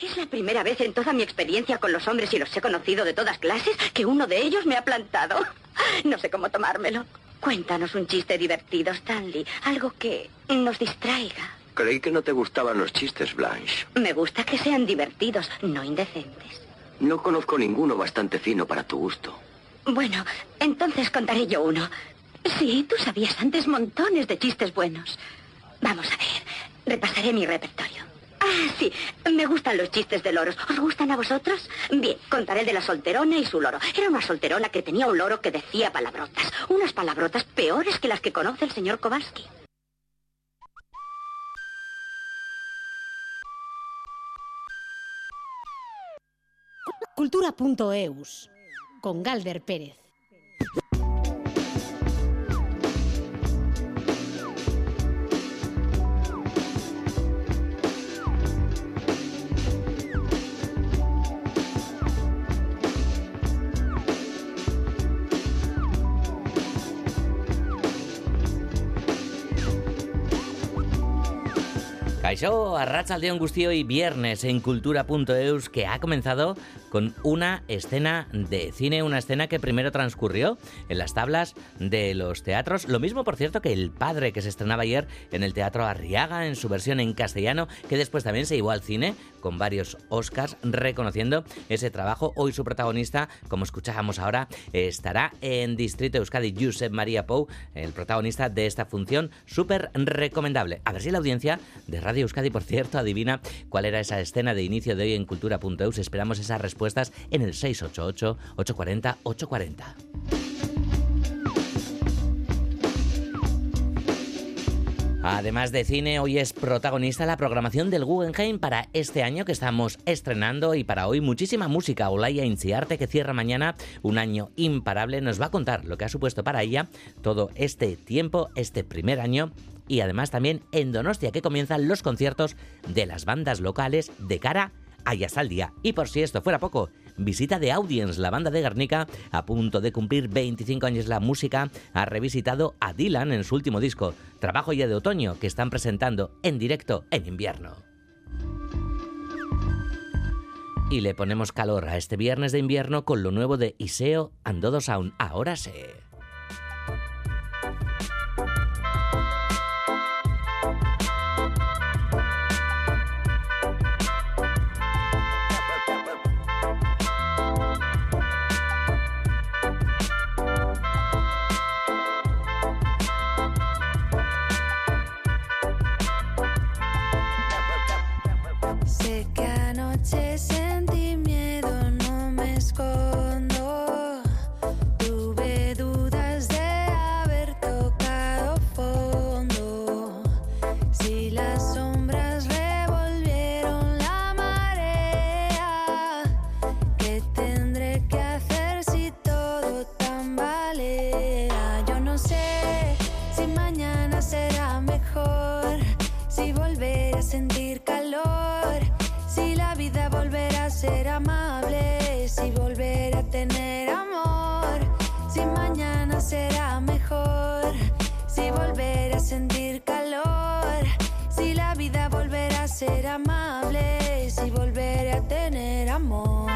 Es la primera vez en toda mi experiencia con los hombres y los he conocido de todas clases que uno de ellos me ha plantado. No sé cómo tomármelo. Cuéntanos un chiste divertido, Stanley. Algo que nos distraiga. Creí que no te gustaban los chistes, Blanche. Me gusta que sean divertidos, no indecentes. No conozco ninguno bastante fino para tu gusto. Bueno, entonces contaré yo uno. Sí, tú sabías antes montones de chistes buenos. Vamos a ver, repasaré mi repertorio. Ah, sí, me gustan los chistes de loros. ¿Os gustan a vosotros? Bien, contaré el de la solterona y su loro. Era una solterona que tenía un loro que decía palabrotas. Unas palabrotas peores que las que conoce el señor Kowalski. Cultura.eus con Galder Pérez. Kaixo, Arratsaldeon Gustio viernes en cultura.eus que ha comenzado con una escena de cine, una escena que primero transcurrió en las tablas de los teatros. Lo mismo, por cierto, que El Padre, que se estrenaba ayer en el Teatro Arriaga, en su versión en castellano, que después también se llevó al cine con varios Oscars, reconociendo ese trabajo. Hoy su protagonista, como escuchábamos ahora, estará en Distrito Euskadi, Josep María Pou, el protagonista de esta función, súper recomendable. A ver si la audiencia de Radio Euskadi, por cierto, adivina cuál era esa escena de inicio de hoy en cultura.eus. Esperamos esa respuesta en el 688-840-840. Además de cine, hoy es protagonista la programación del Guggenheim para este año que estamos estrenando y para hoy muchísima música. Olaya Inciarte, que cierra mañana un año imparable, nos va a contar lo que ha supuesto para ella todo este tiempo, este primer año y además también en Donostia que comienzan los conciertos de las bandas locales de cara al día. Y por si esto fuera poco, visita de Audience, la banda de Garnica, a punto de cumplir 25 años la música, ha revisitado a Dylan en su último disco, trabajo ya de otoño, que están presentando en directo en invierno. Y le ponemos calor a este viernes de invierno con lo nuevo de Iseo Andodo Sound. Ahora sé. volver a sentir calor, si la vida volverá a ser amable, si volver a tener amor, si mañana será mejor, si volver a sentir calor, si la vida volverá a ser amable, si volver a tener amor.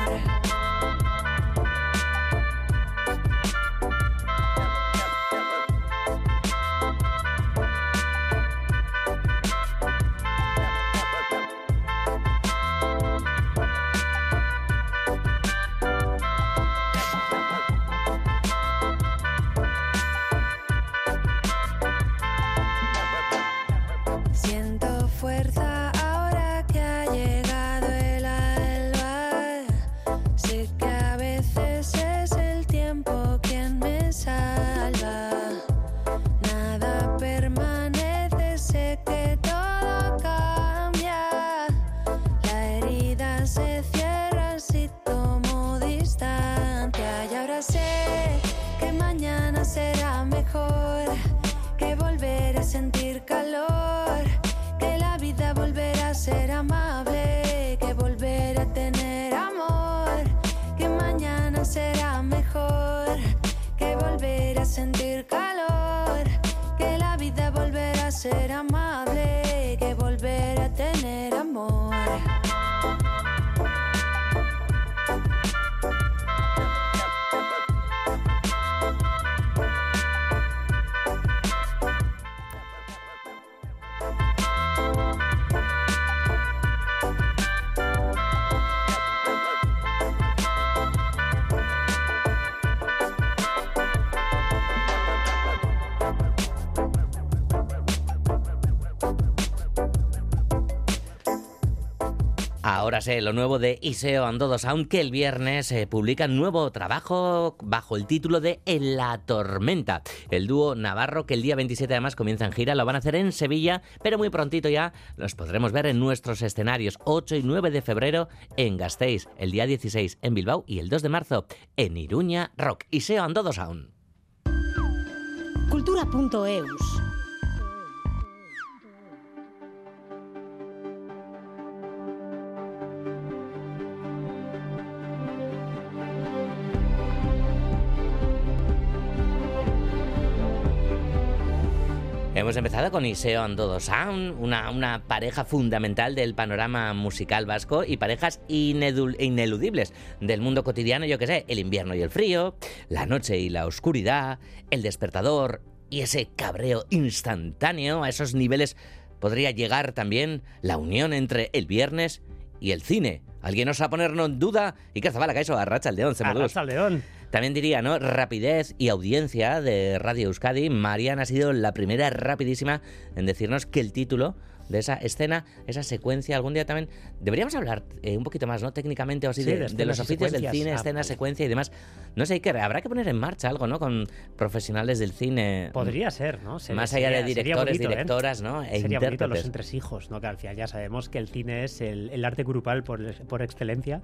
Ahora sé lo nuevo de Iseo Andodo Sound, que el viernes eh, publica nuevo trabajo bajo el título de En la Tormenta. El dúo Navarro, que el día 27 además comienza en gira, lo van a hacer en Sevilla, pero muy prontito ya los podremos ver en nuestros escenarios 8 y 9 de febrero en Gasteiz, el día 16 en Bilbao y el 2 de marzo en Iruña Rock. Iseo Andodo Sound. Cultura.eus Hemos empezado con Iseo Andodo Sound, una, una pareja fundamental del panorama musical vasco y parejas ineludibles del mundo cotidiano, yo que sé, el invierno y el frío, la noche y la oscuridad, el despertador y ese cabreo instantáneo, a esos niveles podría llegar también la unión entre el viernes y el cine. ¿Alguien os va a ponernos en duda? Y que Zabala, eso, arracha el león, se Arracha el león. También diría, ¿no? Rapidez y audiencia de Radio Euskadi. Mariana ha sido la primera rapidísima en decirnos que el título de esa escena, esa secuencia. Algún día también deberíamos hablar eh, un poquito más, ¿no? Técnicamente o así, de, los oficios del cine, ah, escena, secuencia y demás. No sé, que habrá que poner en marcha algo, ¿no? Con profesionales del cine. Podría ser, ¿no? más allá de directores, ¿eh? directoras, ¿no? E sería bonito los entresijos, ¿no? Que al final ya sabemos que el cine es el, arte grupal por, por excelencia.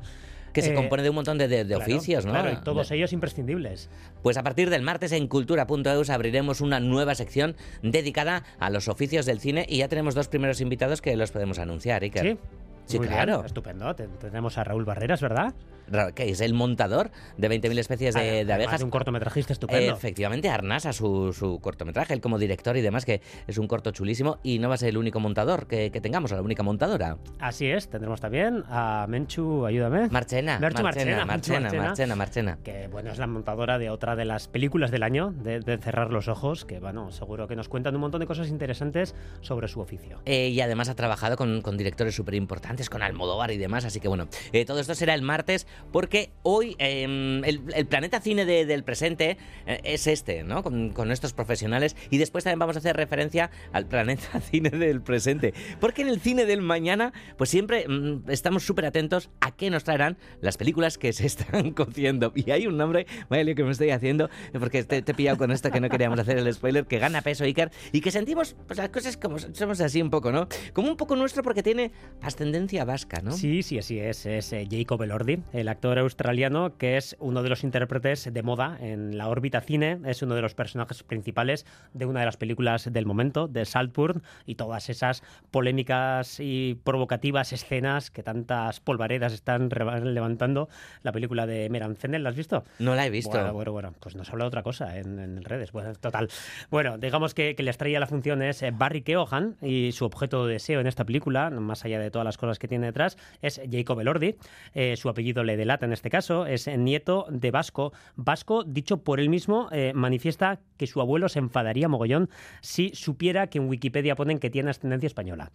Que se eh, compone de un montón de, oficios, ¿no? Claro, y todos ellos imprescindibles. Pues a partir del martes en cultura.eus abriremos una nueva sección dedicada a los oficios del cine y ya tenemos dos primeros invitados que los podemos anunciar, Iker. Sí. Sí, claro. estupendo. Tenemos a Raúl Barreras, ¿verdad? Que es el montador de 20.000 especies de, de abejas. un cortometrajista estupendo. Efectivamente, Arnasa, su, su cortometraje, él como director y demás, que es un corto chulísimo y no va a ser el único montador que, que tengamos, la única montadora. Así es, tendremos también a Menchu, ayúdame. Marchena. Marchena, Marchena, Marchena, Marchena, Que bueno, es la montadora de otra de las películas del año, de, Cerrar los Ojos, que bueno, seguro que nos cuentan un montón de cosas interesantes sobre su oficio. Eh, y además ha trabajado con, con directores súper importantes, con Almodóvar y demás, así que bueno, eh, todo esto será el martes porque hoy em, el, planeta cine del presente eh, es este, ¿no? Con, estos profesionales. Y después también vamos a hacer referencia al planeta cine del presente. Porque en el cine del mañana, pues siempre mm, estamos súper atentos a qué nos traerán las películas que se están cociendo. Y hay un nombre, vaya lío que me estoy haciendo, porque te, he pillado con esto que no queríamos hacer el spoiler, que gana peso Iker y que sentimos pues, las cosas como somos así un poco, ¿no? Como un poco nuestro porque tiene ascendencia vasca, ¿no? Sí, sí, así es. Es eh, Jacob Elordi, el actor australiano que es uno de los intérpretes de moda en la órbita cine, es uno de los personajes principales de una de las películas del momento, de Saltburn, y todas esas polémicas y provocativas escenas que tantas polvaredas están levantando. La película de Meran Zendel, ¿la has visto? No la he visto. Bueno, bueno, bueno pues nos habla de otra cosa en, redes. Bueno, total. Bueno, digamos que, que la estrella de la función es eh, Barry Keoghan y su objeto de deseo en esta película, más allá de todas las cosas que tiene detrás, es Jacob Elordi. Eh, su apellido le delata en este caso, es nieto de Vasco. Vasco, dicho por él mismo, eh, manifiesta que su abuelo se enfadaría mogollón si supiera que en Wikipedia ponen que tiene ascendencia española.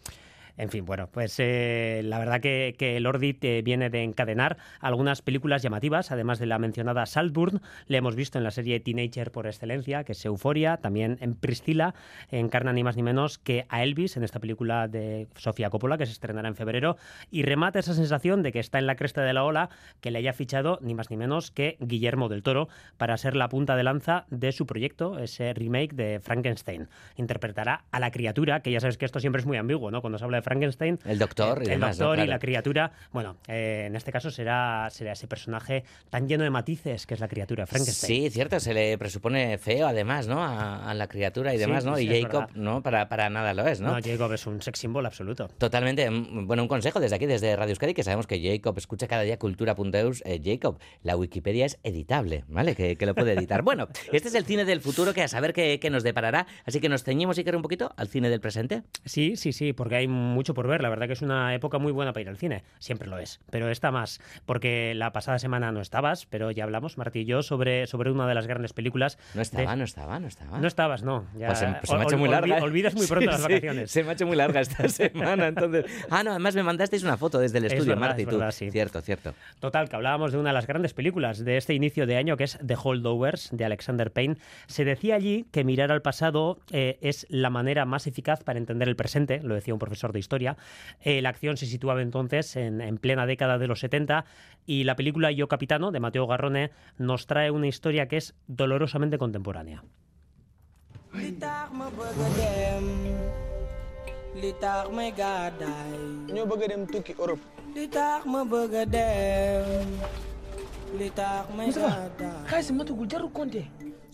En fin, bueno, pues eh, la verdad que, que el eh, viene de encadenar algunas películas llamativas, además de la mencionada Saltburn, le hemos visto en la serie Teenager por excelencia, que es Euforia, también en Priscila, encarna ni más ni menos que a Elvis en esta película de Sofía Coppola, que se estrenará en febrero, y remata esa sensación de que está en la cresta de la ola, que le haya fichado ni más ni menos que Guillermo del Toro para ser la punta de lanza de su proyecto, ese remake de Frankenstein. Interpretará a la criatura, que ya sabes que esto siempre es muy ambiguo, ¿no? Cuando se habla Frankenstein. El doctor y El doctor y la criatura. Bueno, eh, en este caso será, será ese personaje tan lleno de matices que es la criatura Frankenstein. Sí, cierto, se le presupone feo además, ¿no? A, la criatura y demás, ¿no? y Jacob, no, para, para nada lo es, ¿no? No, Jacob es un sex symbol absoluto. Totalmente. Mm, bueno, un consejo desde aquí, desde Radio Euskadi, que sabemos que Jacob escucha cada día cultura.eus. Eh, Jacob, la Wikipedia es editable, ¿vale? Que, que lo puede editar. bueno, este es el cine del futuro que a saber qué, qué nos deparará. Así que nos ceñimos, y un poquito al cine del presente. Sí, sí, sí, porque hay mucho por ver. La verdad que es una época muy buena para ir al cine. Siempre lo es. Pero esta más, porque la pasada semana no estabas, pero ya hablamos, Martí y yo, sobre, sobre una de las grandes películas. No estaba, no estaba, no estaba. No estabas, no. pues se, me ha hecho muy larga. olvidas muy pronto las vacaciones. se me ha hecho muy larga esta semana, entonces. Ah, no, además me mandasteis una foto desde el estudio, Martí, tú. Cierto, cierto. Total, que hablábamos de una de las grandes películas de este inicio de año, que es The Holdovers, de Alexander Payne. Se decía allí que mirar al pasado eh, es la manera más eficaz para entender el presente, lo decía un profesor de historia. Eh, la acción se situaba entonces en, en plena década de los 70 y la película Yo Capitano de Mateo Garrone nos trae una historia que es dolorosamente contemporánea.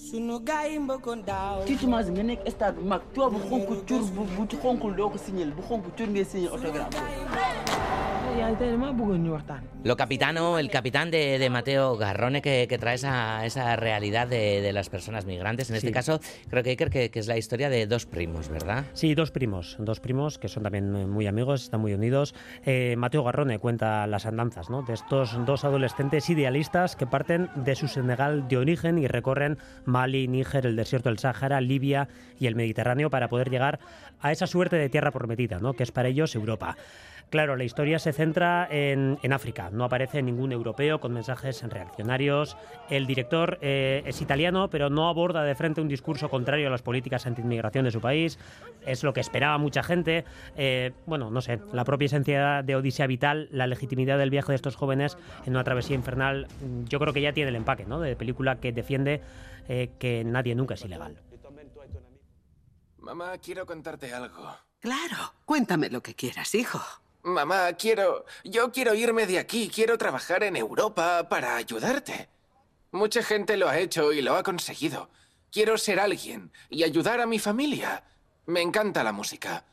sunu gaay yi mbëkkoon daaw. tiitumaas nga nekk stade bu mag coow bu xonk cur bu bu xonkul doo ko signal bu xonk cur ngay signal autographe Lo capitano, el capitán de, de Mateo Garrone que, que trae esa, esa realidad de, de las personas migrantes. En este Sí. caso, creo que Iker, que, que es la historia de dos primos, ¿verdad? Sí, dos primos, dos primos que son también muy amigos, están muy unidos. Eh, Mateo Garrone cuenta las andanzas ¿no? de estos dos adolescentes idealistas que parten de su Senegal de origen y recorren Mali, Níger, el desierto del Sáhara, Libia y el Mediterráneo para poder llegar a esa suerte de tierra prometida, ¿no? que es para ellos Europa. Claro, la historia se centra en, en África. No aparece ningún europeo con mensajes reaccionarios. El director eh, es italiano, pero no aborda de frente un discurso contrario a las políticas anti-inmigración de su país. Es lo que esperaba mucha gente. Eh, bueno, no sé, la propia esencia de Odisea Vital, la legitimidad del viaje de estos jóvenes en una travesía infernal, mm, yo creo que ya tiene el empaque ¿no? de película que defiende eh, que nadie nunca es ilegal. Mamá, quiero contarte algo. Claro, cuéntame lo que quieras, hijo. Mamá, quiero... Yo quiero irme de aquí, quiero trabajar en Europa para ayudarte. Mucha gente lo ha hecho y lo ha conseguido. Quiero ser alguien y ayudar a mi familia. Me encanta la música.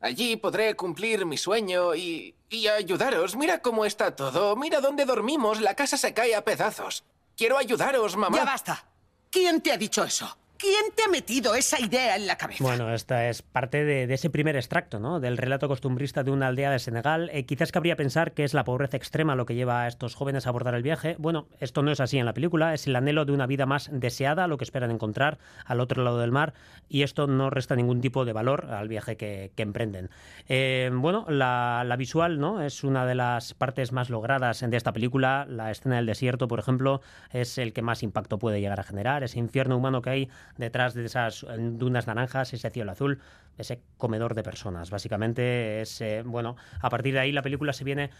Allí podré cumplir mi sueño y... y ayudaros. Mira cómo está todo. Mira dónde dormimos. La casa se cae a pedazos. Quiero ayudaros, mamá. Ya basta. ¿Quién te ha dicho eso? ¿Quién te ha metido esa idea en la cabeza? Bueno, esta es parte de, ese primer extracto, ¿no? Del relato costumbrista de una aldea de Senegal. Eh, quizás cabría pensar que es la pobreza extrema lo que lleva a estos jóvenes a abordar el viaje. Bueno, esto no es así en la película. Es el anhelo de una vida más deseada, lo que esperan encontrar al otro lado del mar. Y esto no resta ningún tipo de valor al viaje que, que emprenden. Eh, bueno, la, la visual, ¿no? Es una de las partes más logradas de esta película. La escena del desierto, por ejemplo, es el que más impacto puede llegar a generar. Ese infierno humano que hay detrás de esas dunas naranjas, ese cielo azul, ese comedor de personas. Básicamente es, eh, bueno, a partir de ahí la película se viene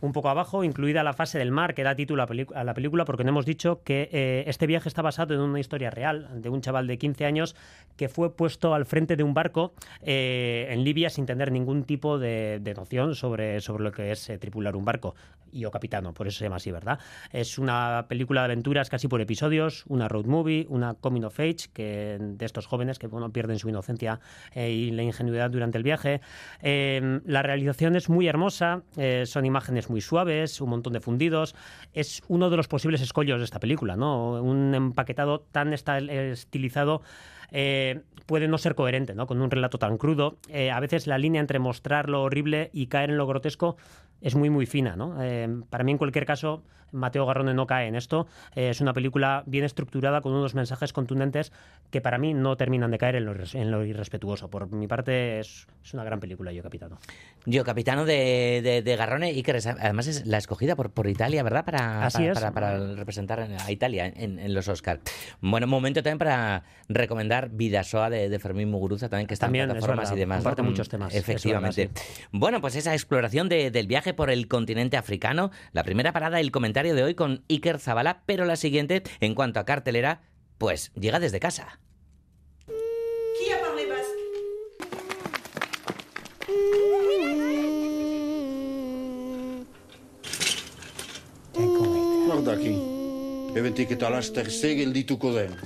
un poco abajo, incluida la fase del mar que da título a, la película, porque no hemos dicho que eh, este viaje está basado en una historia real de un chaval de 15 años que fue puesto al frente de un barco eh, en Libia sin tener ningún tipo de, de noción sobre, sobre lo que es eh, tripular un barco. Y o capitano, por eso se llama así, ¿verdad? Es una película de aventuras casi por episodios, una road movie, una coming of age que, de estos jóvenes que bueno, pierden su inocencia eh, y la ingenuidad durante el viaje. Eh, la realización es muy hermosa, eh, son imágenes muy suaves, un montón de fundidos. Es uno de los posibles escollos de esta película, ¿no? Un empaquetado tan estilizado eh, puede no ser coherente, ¿no? Con un relato tan crudo. Eh, a veces la línea entre mostrar lo horrible y caer en lo grotesco es muy, muy fina, ¿no? Eh, para mí, en cualquier caso, Mateo Garrone no cae en esto. Eh, es una película bien estructurada con unos mensajes contundentes que para mí no terminan de caer en lo, en lo irrespetuoso. Por mi parte, es, es una gran película, Yo Capitano. Yo, capitano de, de, de Garrone, Iker, es- además es la escogida por, por Italia, ¿verdad? Para, Así para, es. para- para representar a Italia en, en los Oscars. Bueno, momento también para recomendar Vidasoa de, de Fermín Muguruza, también que está También, en es plataformas verdad, y demás. comparte muchos temas, es Efectivamente. verdad, Bueno, pues esa exploración de- del viaje por el continente africano, la primera parada, el comentario de hoy con Iker Zabala, pero la siguiente, en cuanto a cartelera, pues llega desde casa. Basque Nordaki. Eventik eta laster segel dituko den.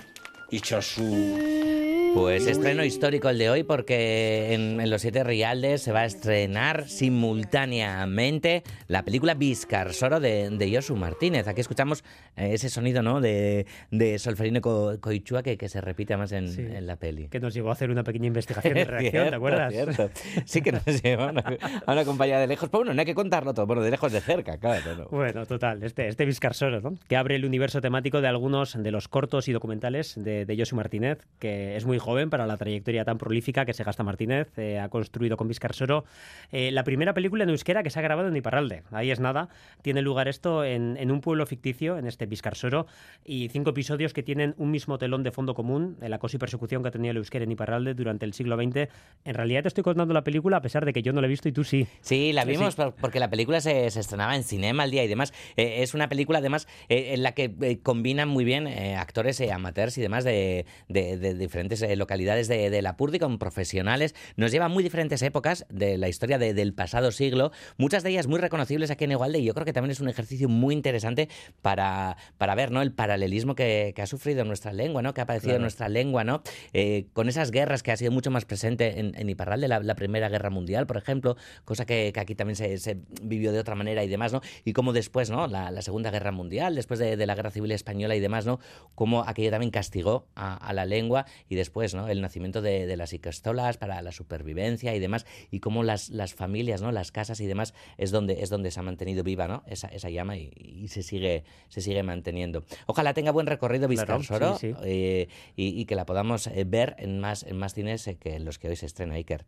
Itxasu... Pues estreno histórico el de hoy porque en, en los Siete Rialdes se va a estrenar simultáneamente la película Vizcarsoro de, de Josu Martínez. Aquí escuchamos eh, ese sonido ¿no? de, de Solferino Co- Coichua que, que se repite más en, Sí. en la peli. Que nos llevó a hacer una pequeña investigación de reacción, Cierto, ¿te acuerdas? cierto. Sí que nos lleva a una, a una compañía de lejos. Pero bueno, no hay que contarlo todo. Bueno, de lejos de cerca, claro. ¿no? Bueno, total, este, este Vizcarsoro, ¿no? que abre el universo temático de algunos de los cortos y documentales de, de Josu Martínez, que es muy joven para la trayectoria tan prolífica que se gasta Martínez. Eh, ha construido con Vizcar Soro eh, la primera película en euskera que se ha grabado en Iparralde. Ahí es nada. Tiene lugar esto en, en un pueblo ficticio, en este Vizcar Soro, y cinco episodios que tienen un mismo telón de fondo común, el acoso y persecución que ha tenido el euskera en Iparralde durante el siglo XX. En realidad te estoy contando la película a pesar de que yo no la he visto y tú sí. Sí, la vimos por- porque la película se, se estrenaba en cinema al día y demás. Eh, es una película, además, eh, en la que eh, combinan muy bien eh, actores amateurs y demás de, de- de diferentes localidades de, de Lapurdi con profesionales. Nos lleva a muy diferentes épocas de la historia de- del pasado siglo, muchas de ellas muy reconocibles aquí en Igualde y yo creo que también es un ejercicio muy interesante para, para ver ¿no? el paralelismo que, que ha sufrido nuestra lengua, ¿no? que ha padecido Claro. nuestra lengua, ¿no? Eh, con esas guerras que ha sido mucho más presente en, en Iparralde, la, la Primera Guerra Mundial, por ejemplo, cosa que, que aquí también se, se vivió de otra manera y demás, ¿no? Y como después, ¿no? La, la Segunda Guerra Mundial, después de, de la Guerra Civil Española y demás, ¿no? Como aquello también castigó a, a la lengua y después, ¿no? El nacimiento de, de las icastolas para la supervivencia y demás, y cómo las, las familias, ¿no? Las casas y demás es donde, es donde se ha mantenido viva, ¿no? Esa, esa llama y, y se, sigue, se sigue manteniendo. Ojalá tenga buen recorrido Vizcarsoro sí, sí. eh, y, y que la podamos eh, ver en más, en más cines eh, que los que hoy se estrena Iker.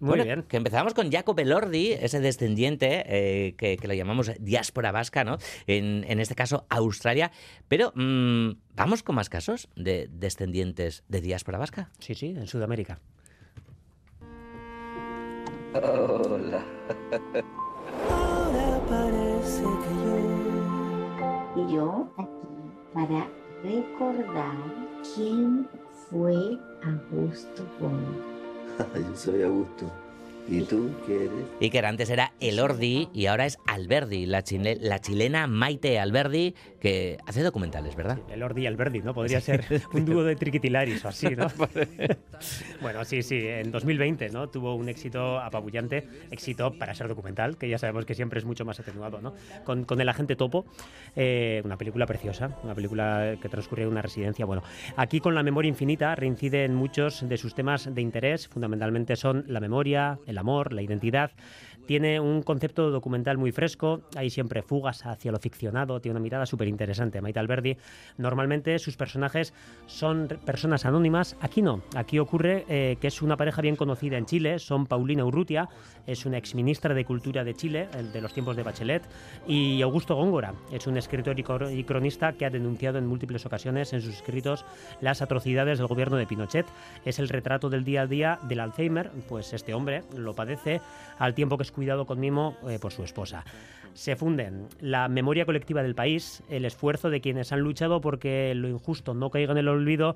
Muy Bueno, bien. Que empezamos con Jacob Elordi, ese descendiente eh, que, que lo llamamos diáspora vasca, ¿no? En, en este caso, Australia. Pero, mm, ¿vamos con más casos de descendientes de diáspora vasca? Sí, sí, en Sudamérica. Hola. Ahora parece que Y yo aquí para recordar quién fue Augusto Bono. Yo soy Augusto. ¿Y tú qué eres? Iker antes era Elordi y ahora es Alberdi, la, chile- la chilena Maite Alberdi, que hace documentales, ¿verdad? El Ordi y Alberdi, ¿no? Podría ser un dúo de triquitilaris o así, ¿no? bueno, sí, sí, en 2020, ¿no? Tuvo un éxito apabullante, éxito para ser documental, que ya sabemos que siempre es mucho más atenuado, ¿no? Con, con El Agente Topo, eh, una película preciosa, una película que transcurre en una residencia. Bueno, aquí con La Memoria Infinita reincide en muchos de sus temas de interés, fundamentalmente son la memoria, el amor, la identidad. Tiene un concepto documental muy fresco, hay siempre fugas hacia lo ficcionado, tiene una mirada súper interesante. Maite Alberdi, normalmente sus personajes son personas anónimas, aquí no, aquí ocurre eh, que es una pareja bien conocida en Chile, son Paulina Urrutia, es una exministra de Cultura de Chile, el de los tiempos de Bachelet, y Augusto Góngora, es un escritor y cronista que ha denunciado en múltiples ocasiones en sus escritos las atrocidades del gobierno de Pinochet. Es el retrato del día a día del Alzheimer, pues este hombre lo padece al tiempo que es cuidado con mimo eh, por su esposa. Se funden la memoria colectiva del país, el esfuerzo de quienes han luchado porque lo injusto no caiga en el olvido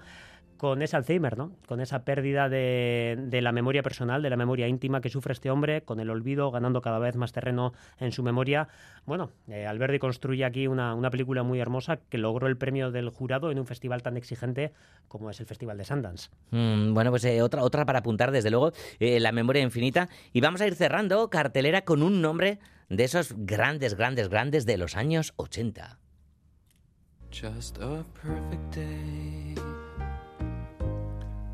con ese Alzheimer, ¿no? Con esa pérdida de, de la memoria personal, de la memoria íntima que sufre este hombre, con el olvido ganando cada vez más terreno en su memoria. Bueno, eh, Alberdi construye aquí una, una película muy hermosa que logró el premio del jurado en un festival tan exigente como es el Festival de Sundance. Mm, bueno, pues eh, otra, otra para apuntar, desde luego, eh, La Memoria Infinita. Y vamos a ir cerrando cartelera con un nombre de esos grandes, grandes, grandes de los años 80. Just a perfect day.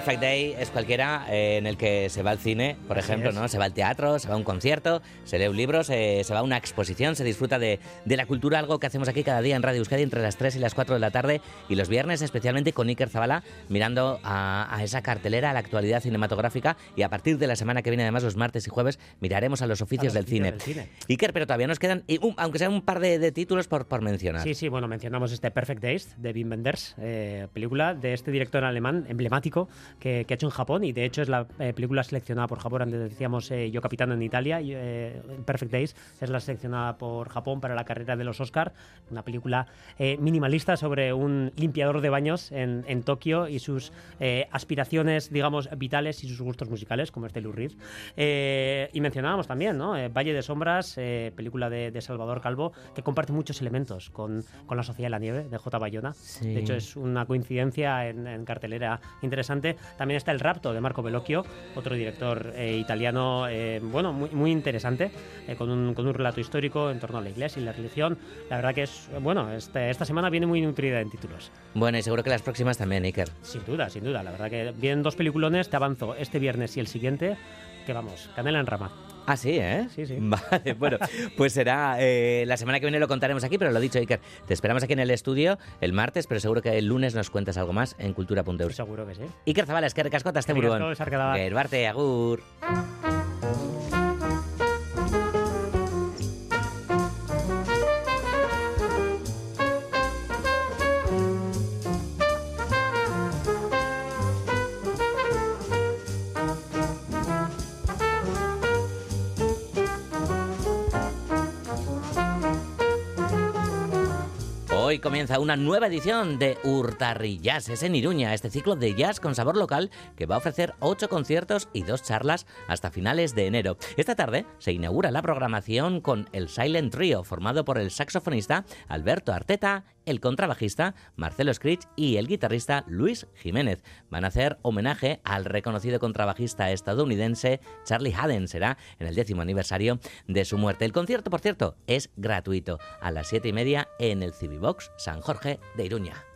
Perfect Day es cualquiera eh, en el que se va al cine, por Así ejemplo, es. ¿no? Se va al teatro, se va a un concierto, se lee un libro, se, se va a una exposición, se disfruta de, de la cultura, algo que hacemos aquí cada día en Radio Euskadi entre las 3 y las 4 de la tarde y los viernes especialmente con Iker Zabala mirando a, a esa cartelera, a la actualidad cinematográfica y a partir de la semana que viene además los martes y jueves miraremos a los oficios, A del, cine. oficios del cine. Iker, pero todavía nos quedan, y, um, aunque sea un par de, de títulos por, por mencionar. Sí, sí, bueno, mencionamos este Perfect Days de Wim Wenders, eh, película de este director alemán emblemático que, que ha hecho en Japón y de hecho es la eh, película seleccionada por Japón, antes decíamos eh, Yo Capitán en Italia, y, eh, Perfect Days es la seleccionada por Japón para la carrera de los Oscar, una película eh, minimalista sobre un limpiador de baños en, en Tokio y sus eh, aspiraciones, digamos, vitales y sus gustos musicales, como este Lou Reed. Y mencionábamos también, ¿no? Valle de Sombras, película de, de Salvador Calvo, que comparte muchos elementos con, con La Sociedad de la Nieve, de J. Bayona. Sí. De hecho, es una coincidencia en, en cartelera interesante. También está El Rapto, de Marco Bellocchio, otro director eh, italiano, eh, bueno, muy, muy interesante, eh, con, un, con un relato histórico en torno a la iglesia y la religión. La verdad que es, bueno, este- esta semana viene muy nutrida en títulos. Bueno, y seguro que las próximas también, Iker. Sin duda, sin duda. La verdad que vienen dos peliculones, te avanzo este viernes y el siguiente, que vamos, canela en rama. Ah, sí, ¿eh? Sí, sí. Vale, bueno, pues será eh, la semana que viene lo contaremos aquí, pero lo dicho, Iker, te esperamos aquí en el estudio el martes, pero seguro que el lunes nos cuentas algo más en cultura.eus. Seguro que sí. Iker Zabala, es que este esarkada bat. Gerbarte, agur. Una nueva edición de Urtarri Jazz, es en Iruña, este ciclo de jazz con sabor local que va a ofrecer ocho conciertos y dos charlas hasta finales de enero. Esta tarde se inaugura la programación con el Silent Trio, formado por el saxofonista Alberto Arteta, el contrabajista Marcelo Scritch y el guitarrista Luis Jiménez. Van a hacer homenaje al reconocido contrabajista estadounidense Charlie Haden. Será en el décimo aniversario de su muerte. El concierto, por cierto, es gratuito a las siete y media en el Civibox San Jorge de Iruña.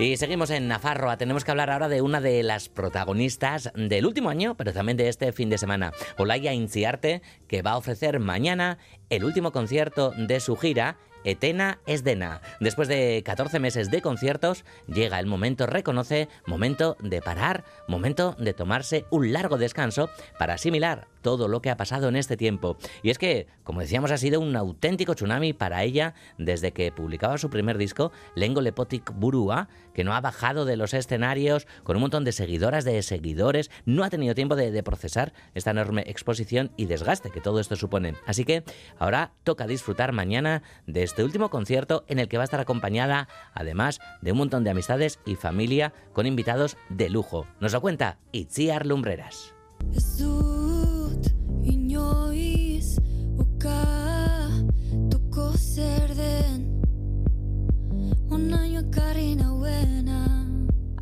Y seguimos en Nafarroa. Tenemos que hablar ahora de una de las protagonistas del último año, pero también de este fin de semana. Olaya Inciarte, que va a ofrecer mañana el último concierto de su gira. Etena Esdena. Después de 14 meses de conciertos, llega el momento, reconoce, momento de parar, momento de tomarse un largo descanso para asimilar todo lo que ha pasado en este tiempo. Y es que, como decíamos, ha sido un auténtico tsunami para ella desde que publicaba su primer disco, Lengo Lepotic Burua, que no ha bajado de los escenarios con un montón de seguidoras, de seguidores, no ha tenido tiempo de, de procesar esta enorme exposición y desgaste que todo esto supone. Así que ahora toca disfrutar mañana de este último concierto en el que va a estar acompañada, además, de un montón de amistades y familia con invitados de lujo. Nos lo cuenta Itziar Lumbreras.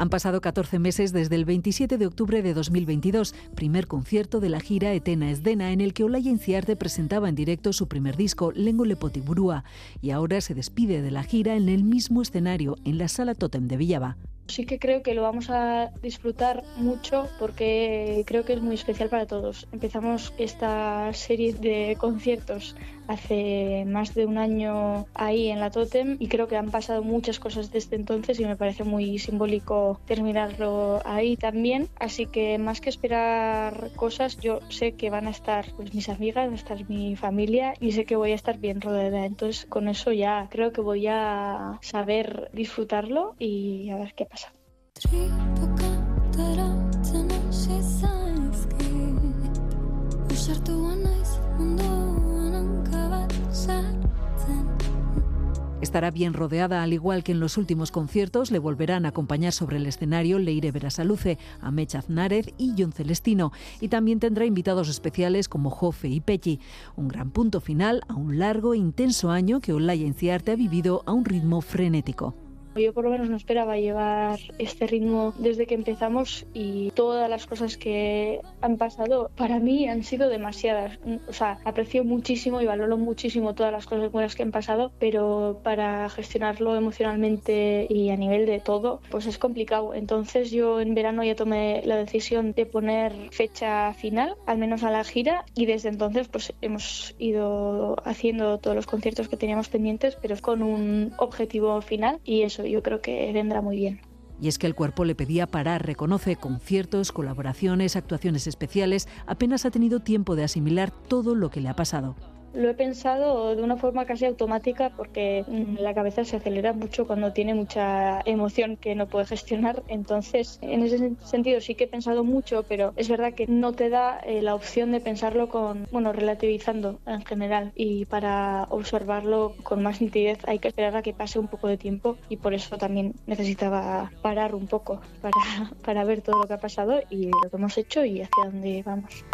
Han pasado 14 meses desde el 27 de octubre de 2022, primer concierto de la gira Etena Esdena, en el que Olaya Inciarte presentaba en directo su primer disco, Lengo Lepotiburúa, y ahora se despide de la gira en el mismo escenario, en la Sala Totem de Villaba. Sí que creo que lo vamos a disfrutar mucho porque creo que es muy especial para todos. Empezamos esta serie de conciertos hace más de un año ahí en la Totem y creo que han pasado muchas cosas desde entonces y me parece muy simbólico terminarlo ahí también. Así que más que esperar cosas, yo sé que van a estar pues, mis amigas, va a estar mi familia y sé que voy a estar bien rodeada. Entonces con eso ya creo que voy a saber disfrutarlo y a ver qué pasa. Estará bien rodeada, al igual que en los últimos conciertos, le volverán a acompañar sobre el escenario Leire Berasaluce, Amech Aznárez y John Celestino. Y también tendrá invitados especiales como Jofe y Pechi. Un gran punto final a un largo e intenso año que Olaya Inciarte ha vivido a un ritmo frenético. Yo por lo menos no esperaba llevar este ritmo desde que empezamos y todas las cosas que han pasado para mí han sido demasiadas. O sea, aprecio muchísimo y valoro muchísimo todas las cosas buenas que han pasado, pero para gestionarlo emocionalmente y a nivel de todo, pues es complicado. Entonces yo en verano ya tomé la decisión de poner fecha final, al menos a la gira, y desde entonces pues hemos ido haciendo todos los conciertos que teníamos pendientes, pero con un objetivo final y eso yo creo que vendrá muy bien. Y es que el cuerpo le pedía parar, reconoce conciertos, colaboraciones, actuaciones especiales, apenas ha tenido tiempo de asimilar todo lo que le ha pasado. Lo he pensado de una forma casi automática porque mm, la cabeza se acelera mucho cuando tiene mucha emoción que no puede gestionar. Entonces, en ese sentido sí que he pensado mucho, pero es verdad que no te da eh, la opción de pensarlo con, bueno, relativizando en general. Y para observarlo con más nitidez hay que esperar a que pase un poco de tiempo y por eso también necesitaba parar un poco para, para ver todo lo que ha pasado y lo que hemos hecho y hacia dónde vamos.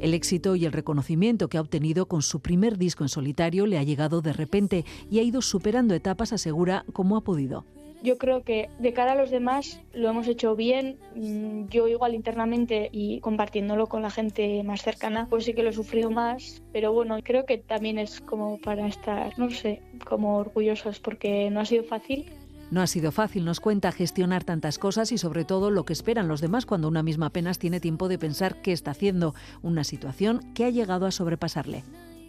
El éxito y el reconocimiento que ha obtenido con su primer disco en solitario le ha llegado de repente y ha ido superando etapas, asegura, como ha podido. Yo creo que de cara a los demás lo hemos hecho bien. Mm, Yo igual internamente y compartiéndolo con la gente más cercana, pues sí que lo he sufrido más. Pero bueno, creo que también es como para estar, no sé, como orgullosos porque no ha sido fácil. No ha sido fácil, nos cuenta, gestionar tantas cosas y sobre todo lo que esperan los demás cuando una misma apenas tiene tiempo de pensar qué está haciendo, una situación que ha llegado a sobrepasarle.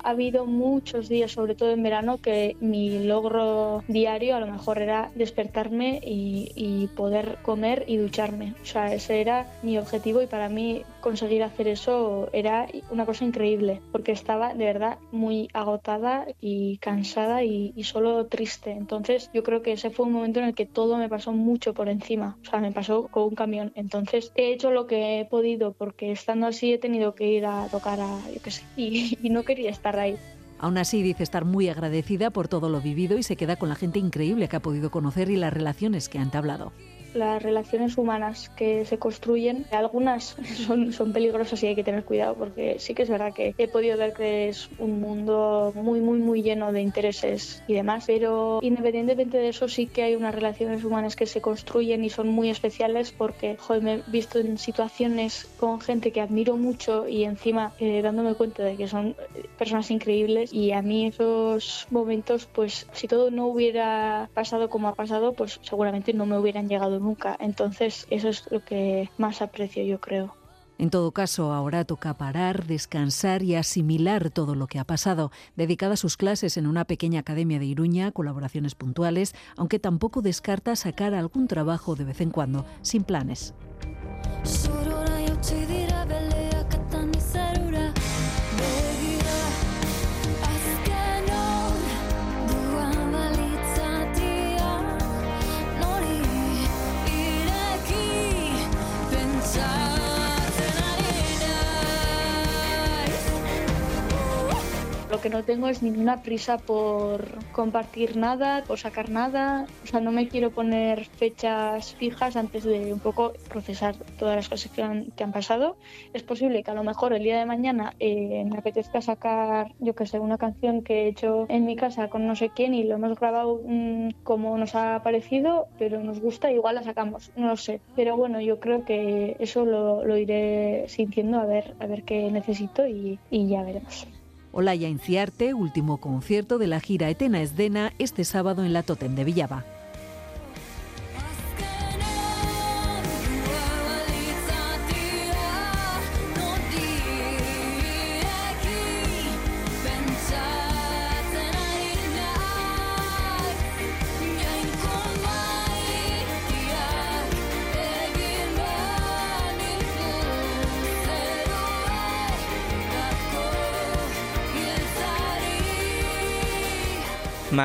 Ha habido muchos días, sobre todo en verano, que mi logro diario a lo mejor era despertarme y, poder comer y ducharme. O sea, ese era mi objetivo y para mí conseguir hacer eso era una cosa increíble, porque estaba de verdad muy agotada y cansada y, solo triste. Entonces yo creo que ese fue un momento en el que todo me pasó mucho por encima. O sea, me pasó con un camión. Entonces he hecho lo que he podido, porque estando así he tenido que ir a tocar a, yo qué sé, y, y no quería estar ahí. Aún así, dice estar muy agradecida por todo lo vivido y se queda con la gente increíble que ha podido conocer y las relaciones que ha entablado. Las relaciones humanas que se construyen, algunas son, son peligrosas y hay que tener cuidado porque sí que es verdad que he podido ver que es un mundo muy, muy, muy lleno de intereses y demás, pero independientemente de eso sí que hay unas relaciones humanas que se construyen y son muy especiales porque me he visto en situaciones con gente que admiro mucho y encima eh, dándome cuenta de que son eh, personas increíbles y a mí esos momentos pues si todo no hubiera pasado como ha pasado pues seguramente no me hubieran llegado nunca. Entonces, eso es lo que más aprecio, yo creo. En todo caso, ahora toca parar, descansar y asimilar todo lo que ha pasado. Dedicada a sus clases en una pequeña academia de Iruña, colaboraciones puntuales, aunque tampoco descarta sacar algún trabajo de vez en cuando, sin planes. Lo que no tengo es ninguna prisa por compartir nada, por sacar nada. O sea, no me quiero poner fechas fijas antes de un poco procesar todas las cosas que han, que han pasado. Es posible que a lo mejor el día de mañana eh, me apetezca sacar, yo que sé, una canción que he hecho en mi casa con no sé quién y lo hemos grabado mm, como nos ha parecido, pero nos gusta, igual la sacamos, no lo sé. Pero bueno, yo creo que eso lo, lo iré sintiendo a ver, a ver qué necesito y, y ya veremos. Olaya Inciarte, último concierto de la gira Etena Esdena, este sábado en la Totem de Villaba.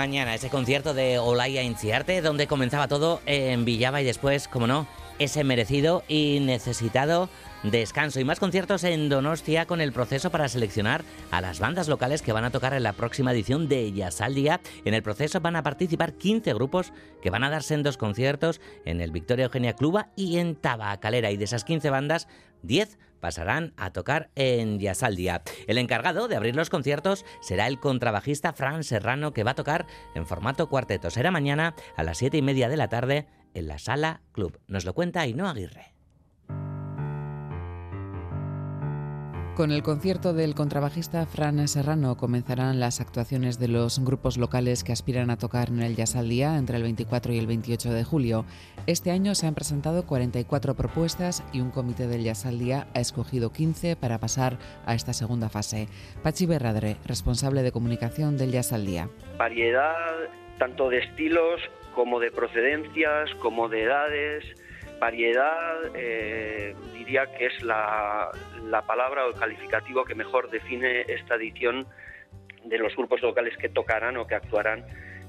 Mañana ese concierto de Olaya Inciarte, donde comenzaba todo en Villaba y después, como no, ese merecido y necesitado descanso. Y más conciertos en Donostia con el proceso para seleccionar a las bandas locales que van a tocar en la próxima edición de Jazz al Día. En el proceso van a participar 15 grupos que van a darse en dos conciertos en el Victoria Eugenia Cluba y en Tabacalera. Y de esas 15 bandas, 10 pasarán a tocar en Jazz al Día. El encargado de abrir los conciertos será el contrabajista Fran Serrano, que va a tocar en formato cuarteto. Será mañana a las 7 y media de la tarde en la Sala Club. Nos lo cuenta Ainhoa Aguirre. Con el concierto del contrabajista Fran Serrano comenzarán las actuaciones de los grupos locales que aspiran a tocar en el Jazz al Día entre el 24 y el 28 de julio. Este año se han presentado 44 propuestas y un comité del Jazz al Día ha escogido 15 para pasar a esta segunda fase. Pachi Berradre, responsable de comunicación del Jazz al Día. Variedad tanto de estilos como de procedencias, como de edades variedad eh, diría que es la, la palabra o el calificativo que mejor define esta edición de los grupos locales que tocarán o que actuarán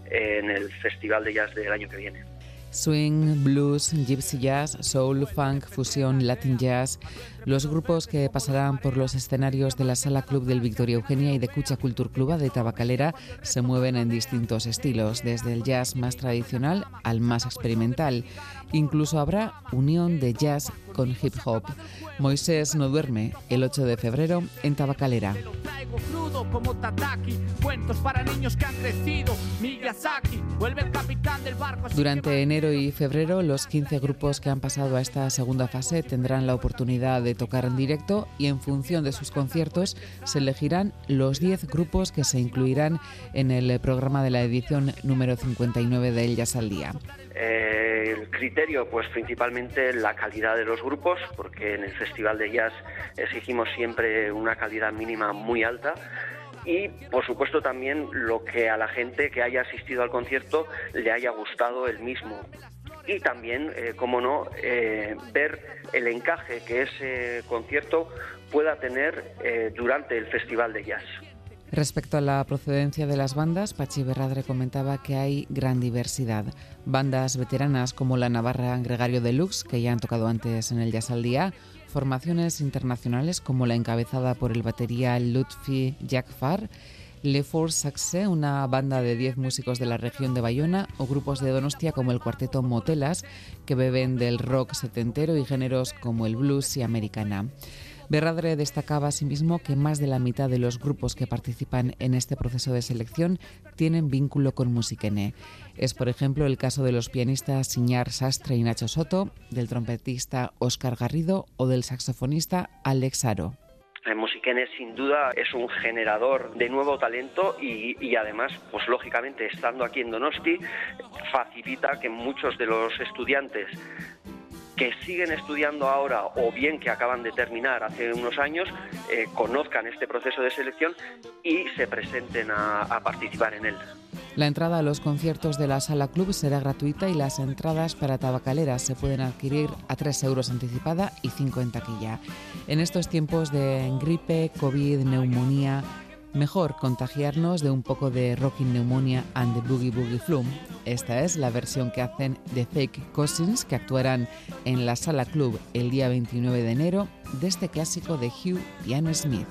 en el Festival de Jazz del año que viene. Swing, blues, gypsy jazz, soul, funk, fusión, latin jazz. Los grupos que pasarán por los escenarios de la Sala Club del Victoria Eugenia y de Cucha Culture Club de Tabacalera se mueven en distintos estilos, desde el jazz más tradicional al más experimental. Incluso habrá unión de jazz con hip hop. Moisés no duerme el 8 de febrero en Tabacalera. Traigo crudo como Tataki, cuentos para niños que han crecido. Miyazaki, vuelve el capitán del barco. así Durante enero y febrero, los 15 grupos que han pasado a esta segunda fase tendrán la oportunidad de tocar en directo y en función de sus conciertos se elegirán los 10 grupos que se incluirán en el programa de la edición número 59 de El Jazz al Día. Eh, el criterio, pues principalmente la calidad de los grupos, porque en el Festival de Jazz exigimos siempre una calidad mínima muy alta. Y, por supuesto, también lo que a la gente que haya asistido al concierto le haya gustado el mismo. Y también, eh, como no, eh, ver el encaje que ese concierto pueda tener eh, durante el Festival de Jazz. Respecto a la procedencia de las bandas, Pachi Berradre comentaba que hay gran diversidad. Bandas veteranas como la Navarra Gregario Deluxe, que ya han tocado antes en el Jazz al Día, formaciones internacionales como la encabezada por el batería Lutfi Jakfar, Le Force Saxe, una banda de 10 músicos de la región de Bayona, o grupos de Donostia como el cuarteto Motelas, que beben del rock setentero y géneros como el blues y americana. Berradre destacaba asimismo que más de la mitad de los grupos que participan en este proceso de selección tienen vínculo con Musiquene. Es, por ejemplo, el caso de los pianistas Siñar Sastre y Nacho Soto, del trompetista Óscar Garrido o del saxofonista Alex Aro. Eh, Musiquene sin duda es un generador de nuevo talento y, y además, pues lógicamente estando aquí en Donosti, facilita que muchos de los estudiantes que siguen estudiando ahora o bien que acaban de terminar hace unos años eh, conozcan este proceso de selección y se presenten a, a participar en él. La entrada a los conciertos de la Sala Club será gratuita y las entradas para tabacaleras se pueden adquirir a 3 euros anticipada y 5 en taquilla. En estos tiempos de gripe, COVID, neumonía, mejor contagiarnos de un poco de Rocking Pneumonia and the Boogie Boogie Flu. Esta es la versión que hacen The Fake Cousins, que actuarán en la Sala Club el día 29 de enero de este clásico de Hugh Piano Smith.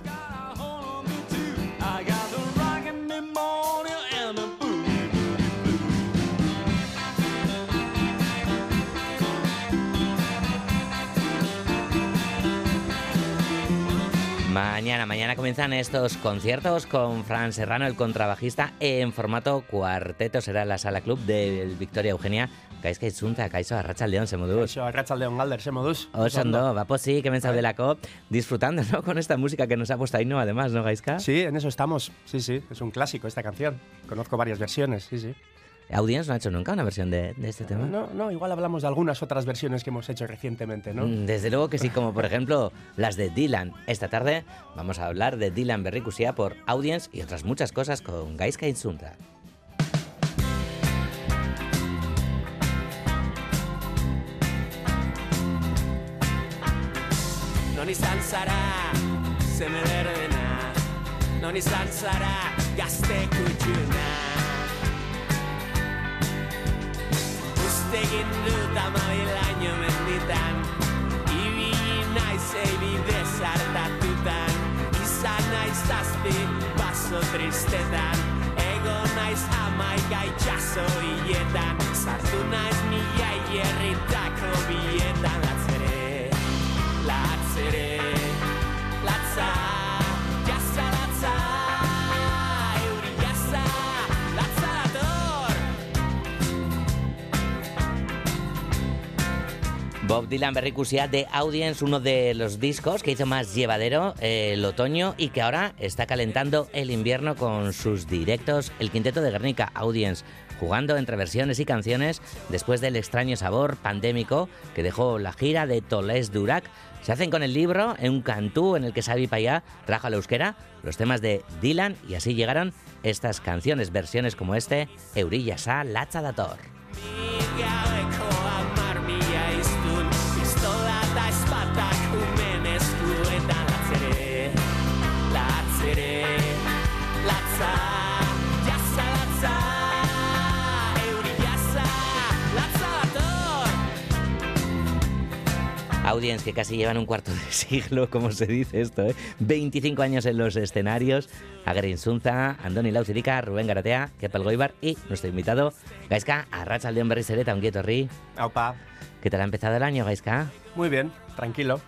Mañana, mañana comienzan estos conciertos con Fran Serrano, el contrabajista, en formato cuarteto. Será en la sala club del Victoria Eugenia. Kaiz kaitzunta, kaizo, arratsaldeon, ze moduz. Kaixo, arratsaldeon galder, ze moduz? Oso ondo, va pues sí, que me de la COP, disfrutando, ¿no? Con esta música que nos ha puesto Ainhoa, además, ¿no, Gaisca? Sí, en eso estamos. Sí, sí, es un clásico esta canción. Conozco varias versiones, sí, sí. Audience no ha hecho nunca una versión de, de este tema. No, no, igual hablamos de algunas otras versiones que hemos hecho recientemente, ¿no? Mm, Desde luego que sí, como por ejemplo las de Dylan. Esta tarde vamos a hablar de Dylan Berricusia por Audience y otras muchas cosas con Gaisca Insunta. Non izan zara, berdena Non izan zara, gazte kutxuna Uste egin dut amabilaino menditan. Ibili naiz eibide zartatutan Izan naiz zazpi baso tristetan. Ego naiz amaika itxaso hiletan. Sartu naiz mila hierritako Bob Dylan Berricusia de Audience, uno de los discos que hizo más llevadero eh, el otoño y que ahora está calentando el invierno con sus directos, el quinteto de Guernica Audience, jugando entre versiones y canciones después del extraño sabor pandémico que dejó la gira de Tolés Durac. Se hacen con el libro en un cantú en el que Xavi Payá trajo a la euskera los temas de Dylan y así llegaron estas canciones, versiones como este, Eurilla Sa Latza Dator. Audience que casi llevan un cuarto de siglo, como se dice esto, ¿eh? 25 años en los escenarios. Agrin Zunza, Andoni Lauzirica, Rubén Garatea, Kepel Goibar y nuestro invitado, Gaizka Arrachaldeon Berriz Ereta, Onguieto Ri. Aupa. ¿Qué tal ha empezado el año, Gaizka? Muy bien, tranquilo.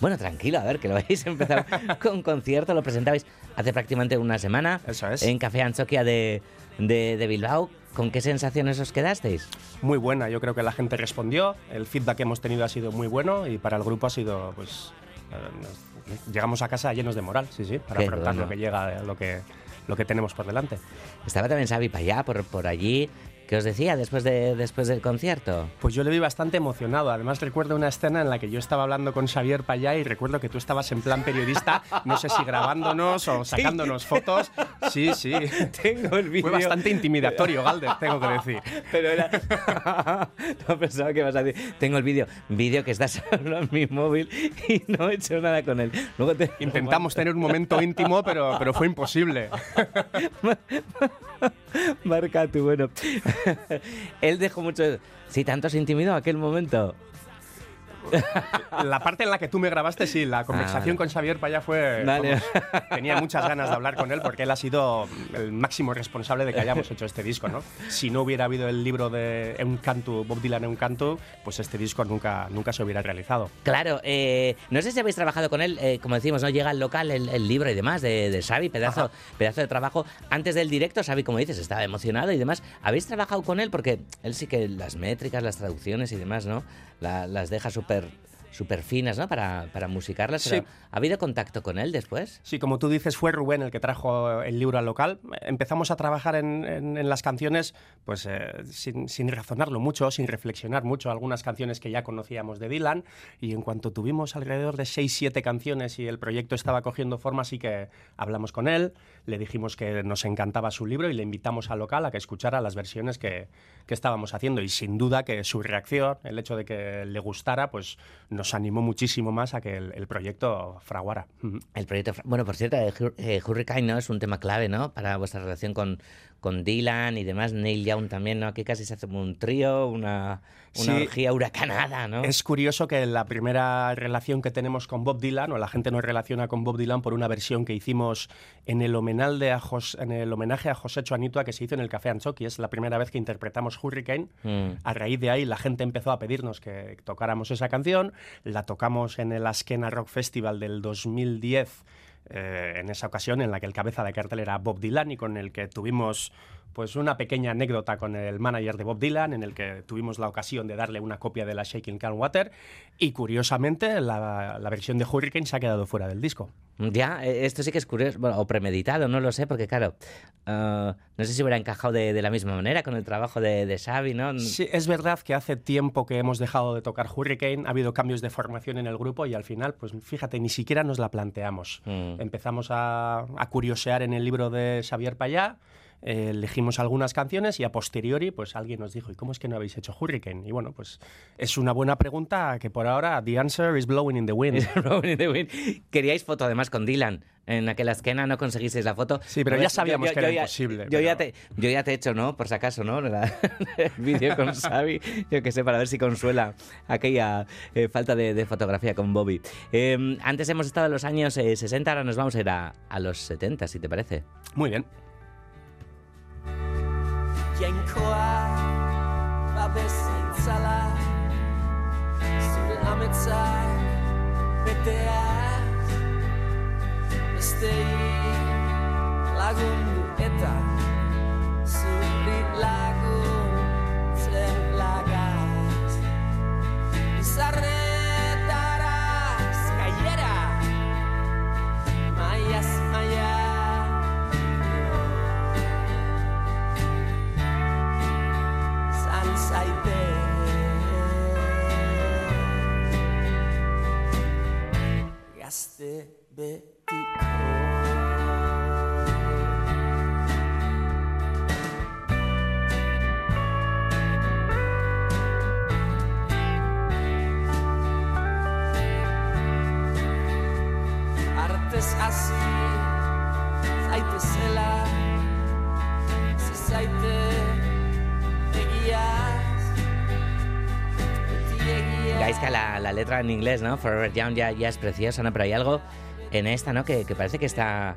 Bueno, tranquilo, a ver, que lo habéis empezado con concierto, lo presentabais hace prácticamente una semana Eso es. en Café Anchoquia de, de, de Bilbao. ¿Con qué sensaciones os quedasteis? Muy buena, yo creo que la gente respondió, el feedback que hemos tenido ha sido muy bueno y para el grupo ha sido, pues, eh, llegamos a casa llenos de moral, sí, sí, para Qué afrontar bueno. lo que llega, lo que, lo que tenemos por delante. Estaba también Xavi Payá por, por allí. ¿Qué os decía después, de, después del concierto? Pues yo le vi bastante emocionado. Además recuerdo una escena en la que yo estaba hablando con Xavier Payá y recuerdo que tú estabas en plan periodista, no sé si grabándonos o sacándonos fotos. Sí, sí. Tengo el vídeo. Fue bastante intimidatorio, Galder, tengo que decir. Pero era... no pensaba que ibas a decir. Tengo el vídeo. Vídeo que está solo en mi móvil y no he hecho nada con él. Luego te... Intentamos tener un momento íntimo, pero, pero fue imposible. Marca tú, bueno. él dejó mucho... Sí, tanto se intimidó aquel momento. La parte en la que tú me grabaste, sí, la conversación vale. con Xavier Paya fue. Vamos, tenía muchas ganas de hablar con él porque él ha sido el máximo responsable de que hayamos hecho este disco, ¿no? Si no hubiera habido el libro de Un Canto, Bob Dylan en un canto, pues este disco nunca, nunca se hubiera realizado. Claro, eh, no sé si habéis trabajado con él, eh, como decimos, no llega al local el, el libro y demás de, de Xavi, pedazo, pedazo de trabajo. Antes del directo, Xavi, como dices, estaba emocionado y demás. ¿Habéis trabajado con él? Porque él sí que las métricas, las traducciones y demás, ¿no? La- las deja súper súper finas, ¿no? Para, para musicarlas. Sí. pero ¿Ha habido contacto con él después? Sí, como tú dices, fue Rubén el que trajo el libro al local. Empezamos a trabajar en, en- en las canciones pues eh, sin, sin razonarlo mucho, sin reflexionar mucho. Algunas canciones que ya conocíamos de Dylan. Y en cuanto tuvimos alrededor de 6-7 canciones y el proyecto estaba cogiendo forma, sí que hablamos con él, le dijimos que nos encantaba su libro y le invitamos al local a que escuchara las versiones que, que estábamos haciendo. Y sin duda que su reacción, el hecho de que le gustara, pues nos animó muchísimo más a que el, proyecto fraguara. El proyecto. Bueno, por cierto, eh, eh, Hurricane es un tema clave, ¿no? Para vuestra relación con, con Dylan y demás. Neil Young también, ¿no? Aquí casi se hace como un trío, una, una Sí. orgía huracanada, ¿no? Es curioso que la primera relación que tenemos con Bob Dylan, o la gente nos relaciona con Bob Dylan por una versión que hicimos en el, homenal a Jos- en el homenaje a José Anitua que se hizo en el Café Anchoqui. Es la primera vez que interpretamos Hurricane. Mm. A raíz de ahí la gente empezó a pedirnos que tocáramos esa canción. La tocamos en el Askena Rock Festival del 2010. Eh, en esa ocasión en la que el cabeza de cartel era Bob Dylan y con el que tuvimos pues una pequeña anécdota con el manager de Bob Dylan en el que tuvimos la ocasión de darle una copia de la Shaking Can Water y curiosamente la, la versión de Hurricane se ha quedado fuera del disco. Ya, eh, esto sí que es curioso, bueno, o premeditado, no lo sé, porque claro, ah, no sé si hubiera encajado de, de la misma manera con el trabajo de, de Xavi, ¿no? Sí, es verdad que hace tiempo que hemos dejado de tocar Hurricane, ha habido cambios de formación en el grupo y al final, pues fíjate, ni siquiera nos la planteamos. Mm. Empezamos a, a curiosear en el libro de Xavier Payá, eh, elegimos algunas canciones y a posteriori, pues alguien nos dijo, ¿y cómo es que no habéis hecho Hurricane? Y bueno, pues es una buena pregunta que por ahora, the answer is blowing in the wind. In the wind. Queríais foto además con Dylan. En aquella esquena no conseguisteis la foto. Sí, pero Yo- ya yo- sabíamos yo- que era yo ya- imposible, Yo, pero- ya te, yo ya te he hecho, ¿no? Por si acaso, ¿no? La- el vídeo con Xavi, yo que sé, para ver si consuela aquella eh, falta de, de fotografía con Bobby. Eh, antes hemos estado en los años eh, 60, ahora nos vamos a ir a, a los 70, si te parece. Muy bien. Jainkoa babes zaitzala Zure ametzak beteaz Bestei lagundu eta Zuri laguntzen lagaz Izarre betiko Artez hasi zaite zela ze zaite egiaz beti egiaz Gaizka, la, la letra en inglés, ¿no? Forever Young ya, ya es preciosa, ¿no? Pero hay algo en esta, ¿no? Que, parece que está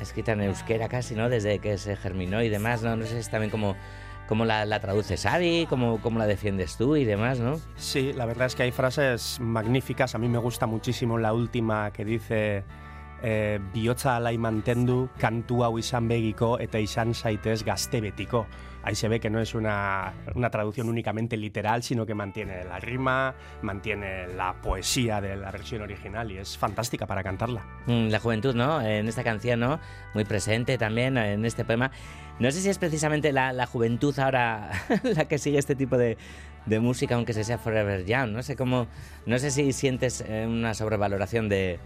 escrita en euskera casi, ¿no? Desde que se germinó y demás, ¿no? No sé si también. ¿Cómo la, traduces? ¿Cómo, ¿Cómo la defiendes tú y demás, no? Sí, la verdad es que hay frases magníficas. A mí me gusta muchísimo la última que dice eh, bihotza alai mantendu, kantu hau begiko eta izan zaitez gazte. Ahí se ve que no es una, una traducción únicamente literal, sino que mantiene la rima, mantiene la poesía de la versión original y es fantástica para cantarla. Mm, La juventud, ¿no? En esta canción, ¿no? Muy presente también en este poema. No sé si es precisamente la, la juventud ahora la que sigue este tipo de, de música, aunque se sea Forever Young. No sé cómo. No sé si sientes eh, una sobrevaloración de,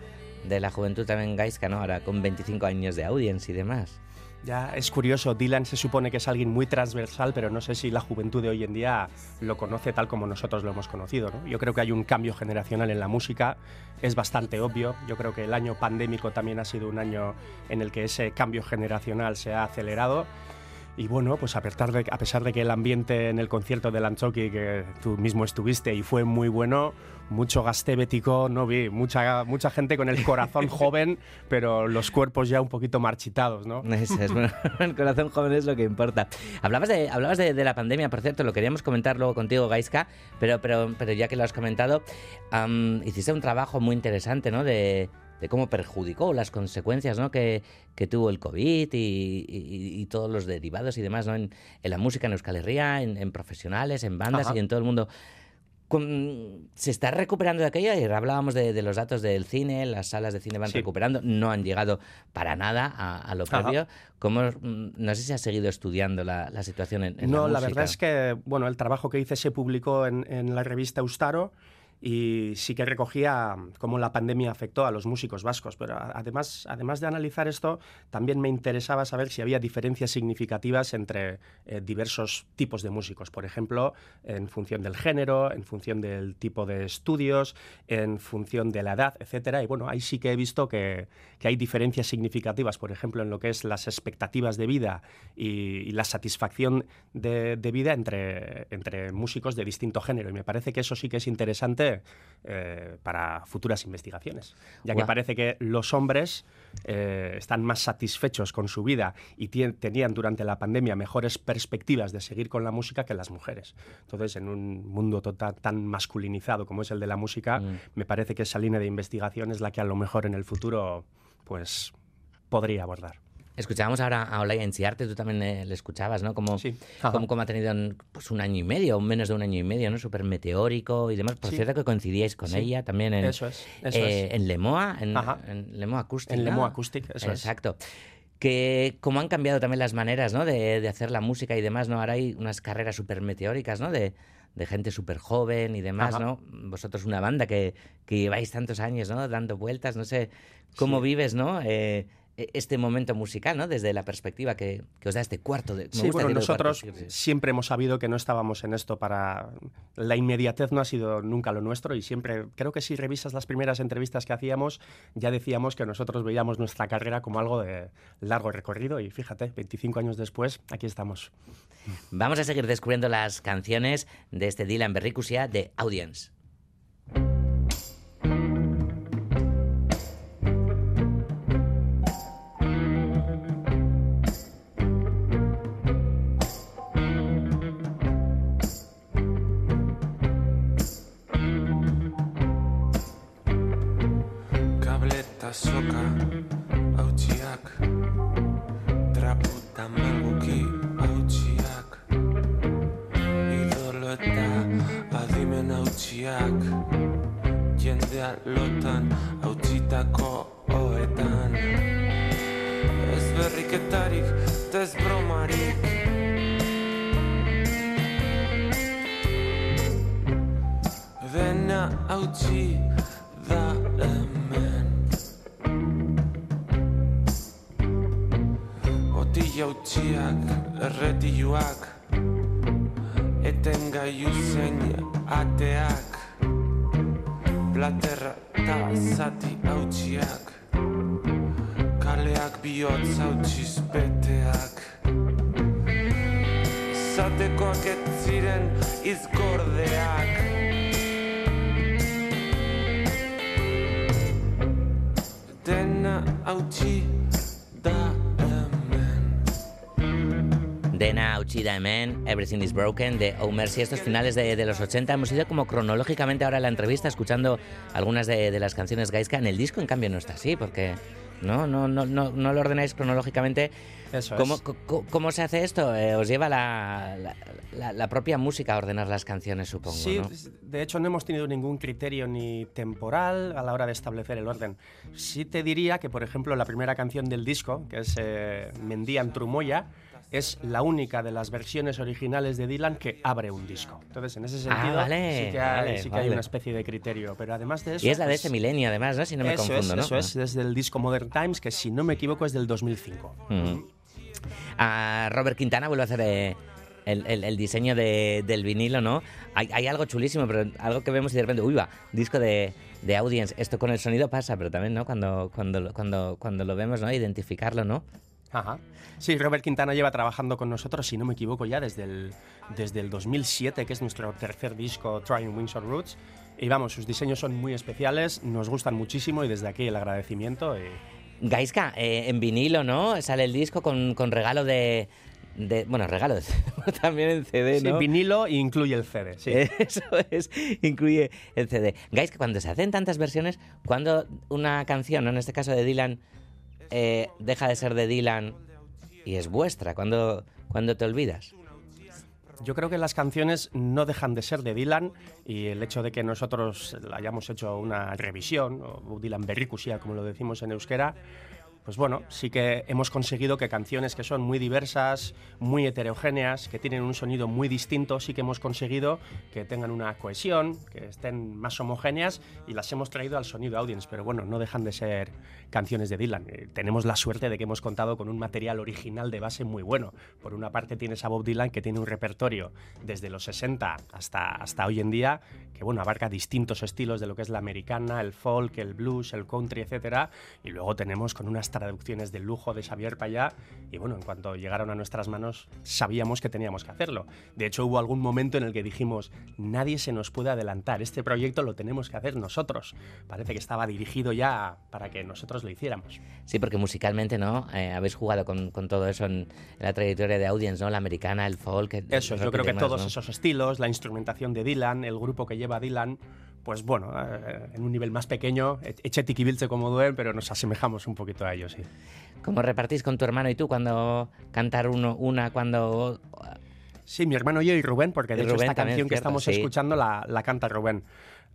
de la juventud también Gaisca, ¿no? Ahora con 25 años de audience y demás. Ya es curioso, Dylan se supone que es alguien muy transversal, pero no sé si la juventud de hoy en día lo conoce tal como nosotros lo hemos conocido. ¿no? Yo creo que hay un cambio generacional en la música, es bastante obvio. Yo creo que el año pandémico también ha sido un año en el que ese cambio generacional se ha acelerado. Y bueno, pues a pesar, de, a pesar de que el ambiente en el concierto de Lanchoki, que tú mismo estuviste y fue muy bueno, mucho gastébetico, no vi, mucha, mucha gente con el corazón joven, pero los cuerpos ya un poquito marchitados, ¿no? Eso es, bueno, el corazón joven es lo que importa. Hablabas de, hablabas de, de la pandemia, por cierto, lo queríamos comentar luego contigo, Gaiska, pero, pero, pero ya que lo has comentado, hiciste un trabajo muy interesante, ¿no? De, de cómo perjudicó las consecuencias ¿no? que, que tuvo el COVID y, y- y todos los derivados y demás ¿no? en, en la música en Euskal Herria, en, en profesionales, en bandas Ajá. y en todo el mundo. Con- ¿Se está recuperando de aquello? Ayer hablábamos de, de los datos del cine, las salas de cine van Sí. recuperando, no han llegado para nada a, a lo previo. ¿Cómo, no sé si has seguido estudiando la, la situación en, en no, la la, música. verdad es que bueno, el trabajo que hice se publicó en, en la revista Eustaro y sí que recogía cómo la pandemia afectó a los músicos vascos, pero además, además de analizar esto, también me interesaba saber si había diferencias significativas entre eh, diversos tipos de músicos, por ejemplo, en función del género, en función del tipo de estudios, en función de la edad, etcétera. Y bueno, ahí sí que he visto que, que hay diferencias significativas, por ejemplo, en lo que es las expectativas de vida y, y la satisfacción de, de vida entre, entre músicos de distinto género. Y me parece que eso sí que es interesante eh, para futuras investigaciones, ya que parece que los hombres eh, están más satisfechos con su vida y tenían durante la pandemia mejores perspectivas de seguir con la música que las mujeres. Entonces, en un mundo total, tan masculinizado como es el de la música, Mm. me parece que esa línea de investigación es la que a lo mejor en el futuro pues podría abordar. Escuchábamos ahora a Olaya Enciarte, tú también eh, le escuchabas, ¿no? Como, Ajá. como, como ha tenido pues, un año y medio, menos de un año y medio, ¿no? Súper meteórico y demás. Por Sí. cierto que coincidíais con Sí. ella también en, Eso es, eso eh, es. en Lemoa, en, en Lemoa Acoustic. En ¿no? Lemoa Acoustic, eso es. Exacto. Que cómo han cambiado también las maneras, ¿no? De, de hacer la música y demás, ¿no? Ahora hay unas carreras súper meteóricas, ¿no? De, de gente súper joven y demás, Ajá. ¿no? Vosotros una banda que, que lleváis tantos años, ¿no? Dando vueltas, no sé cómo Sí. vives, ¿no? Eh, este momento musical, ¿no? Desde la perspectiva que, que os da este cuarto de... me Sí, gusta bueno, cuarto, nosotros siempre hemos sabido que no estábamos en esto para... La inmediatez no ha sido nunca lo nuestro y siempre, creo que si revisas las primeras entrevistas que hacíamos, ya decíamos que nosotros veíamos nuestra carrera como algo de largo recorrido y fíjate, 25 años después, aquí estamos. Vamos a seguir descubriendo las canciones de este Dylan Berricusia de Audience. Soka hautsiak Traputa malguki hautsiak Idolo eta adimen hautsiak Jendea lotan hautsitako oetan. Ez berriketarik, eta ez bromarik. Dena hautsi da ateak, platerra eta zati Everything is Broken, de Oh Mercy, estos finales de, de los 80. Hemos ido como cronológicamente ahora en la entrevista escuchando algunas de, de las canciones Gaiska. En el disco, en cambio, no está así, porque no, no, no, no, no lo ordenáis cronológicamente. Eso ¿Cómo, es. ¿Cómo se hace esto? Eh, ¿Os lleva la, la- la- la propia música a ordenar las canciones, supongo? Sí, ¿no? de hecho no hemos tenido ningún criterio ni temporal a la hora de establecer el orden. Sí te diría que, por ejemplo, la primera canción del disco, que es eh, Mendian Trumoya, es la única de las versiones originales de Dylan que abre un disco. Entonces, en ese Ah, sentido, vale, sí que, hay, vale, sí que hay vale. una especie de criterio. Pero además de eso... Y es la de pues, este milenio, además, ¿no? Si no me eso confundo, es, ¿no? Eso es, desde el disco Modern Times, que si no me equivoco es del 2005. Ujú. A Robert Quintana vuelve a hacer eh, el, el- el diseño de- del vinilo, ¿no? Hay, hay algo chulísimo, pero algo que vemos y de repente, uy, va, disco de, de audience. Esto con el sonido pasa, pero también, ¿no? Cuando, cuando, cuando, cuando lo vemos, ¿no? Identificarlo, ¿no? Ajá. Sí, Robert Quintana lleva trabajando con nosotros, si no me equivoco, ya desde el, desde el 2007, que es nuestro tercer disco, Trying Wings on Roots. Y vamos, sus diseños son muy especiales, nos gustan muchísimo y desde aquí el agradecimiento. y- Gaiska, eh, en vinilo, ¿no? Sale el disco con, con regalo de, de- Bueno, regalo de también en CD, Sí, ¿no? vinilo e incluye el CD, sí. Eso es, incluye el CD. Gaiska, cuando se hacen tantas versiones, cuando una canción, en este caso de Dylan, eh, deja de ser de Dylan y es vuestra, cuando, cuando te olvidas. Yo creo que las canciones no dejan de ser de Dylan y el hecho de que nosotros hayamos hecho una revisión, o Dylan Berrikusia, como lo decimos en euskera, pues bueno, sí que hemos conseguido que canciones que son muy diversas, muy heterogéneas, que tienen un sonido muy distinto, sí que hemos conseguido que tengan una cohesión, que estén más homogéneas y las hemos traído al sonido audience, pero bueno, no dejan de ser canciones de Dylan. Eh, tenemos la suerte de que hemos contado con un material original de base muy bueno. Por una parte tienes a Bob Dylan que tiene un repertorio desde los 60 hasta, hasta hoy en día que bueno, abarca distintos estilos de lo que es la americana, el folk, el blues, el country, etcétera, y luego tenemos con unas traducciones de lujo de Xavier Payá y bueno, en cuanto llegaron a nuestras manos sabíamos que teníamos que hacerlo. De hecho, hubo algún momento en el que dijimos, nadie se nos puede adelantar, este proyecto lo tenemos que hacer nosotros. Parece que estaba dirigido ya para que nosotros lo hiciéramos. Sí, porque musicalmente, ¿no? Eh, habéis jugado con, con todo eso en, la trayectoria de Audience, ¿no? La americana, el folk. el- Eso, los yo creo que todos ¿no? esos estilos, la instrumentación de Dylan, el grupo que lleva Dylan, pues bueno, eh, en un nivel más pequeño, Echetik y Vilche como duen, pero nos asemejamos un poquito a ellos, sí. ¿Cómo repartís con tu hermano y tú cuando cantar uno, una, cuando... Sí, mi hermano y yo y Rubén, porque de Y hecho Rubén esta canción que cierto, estamos sí. escuchando la, la canta Rubén.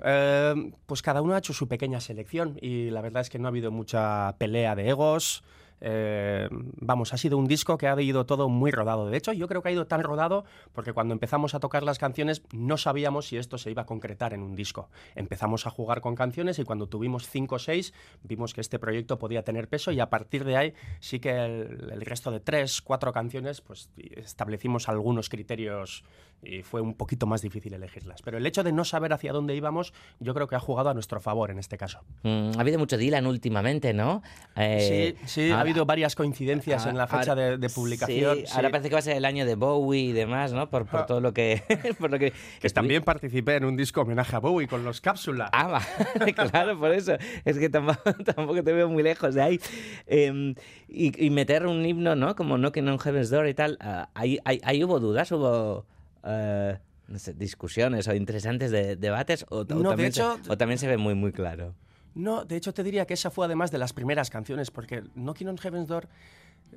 Eh, pues cada uno ha hecho su pequeña selección y la verdad es que no ha habido mucha pelea de egos. Eh, vamos, ha sido un disco que ha ido todo muy rodado. De hecho, yo creo que ha ido tan rodado porque cuando empezamos a tocar las canciones no sabíamos si esto se iba a concretar en un disco. Empezamos a jugar con canciones y cuando tuvimos cinco o seis vimos que este proyecto podía tener peso y a partir de ahí sí que el, el resto de tres, cuatro canciones, pues establecimos algunos criterios y fue un poquito más difícil elegirlas. Pero el hecho de no saber hacia dónde íbamos, yo creo que ha jugado a nuestro favor en este caso. Mm, ha habido mucho Dylan últimamente, ¿no? Eh, sí, sí, ha habido varias coincidencias en la fecha ahora- de, de publicación. sí, sí. ahora parece que va a ser el año de Bowie y demás, ¿no? Por, por todo lo que... por lo que, que también participé en un disco homenaje a Bowie con los Cápsula. Ah, va, claro, por eso. Es que tampoco, tampoco te veo muy lejos de ahí. Eh, y, y meter un himno, ¿no? Como Knocking on Heaven's Door y tal. ah, ahí, ahí, ahí hubo dudas, hubo... eh, no sé, discusiones o interesantes de, debates o, o No, de también hecho- se, o también se ve muy muy claro No, de hecho te diría que esa fue además de las primeras canciones, porque Knocking on Heaven's Door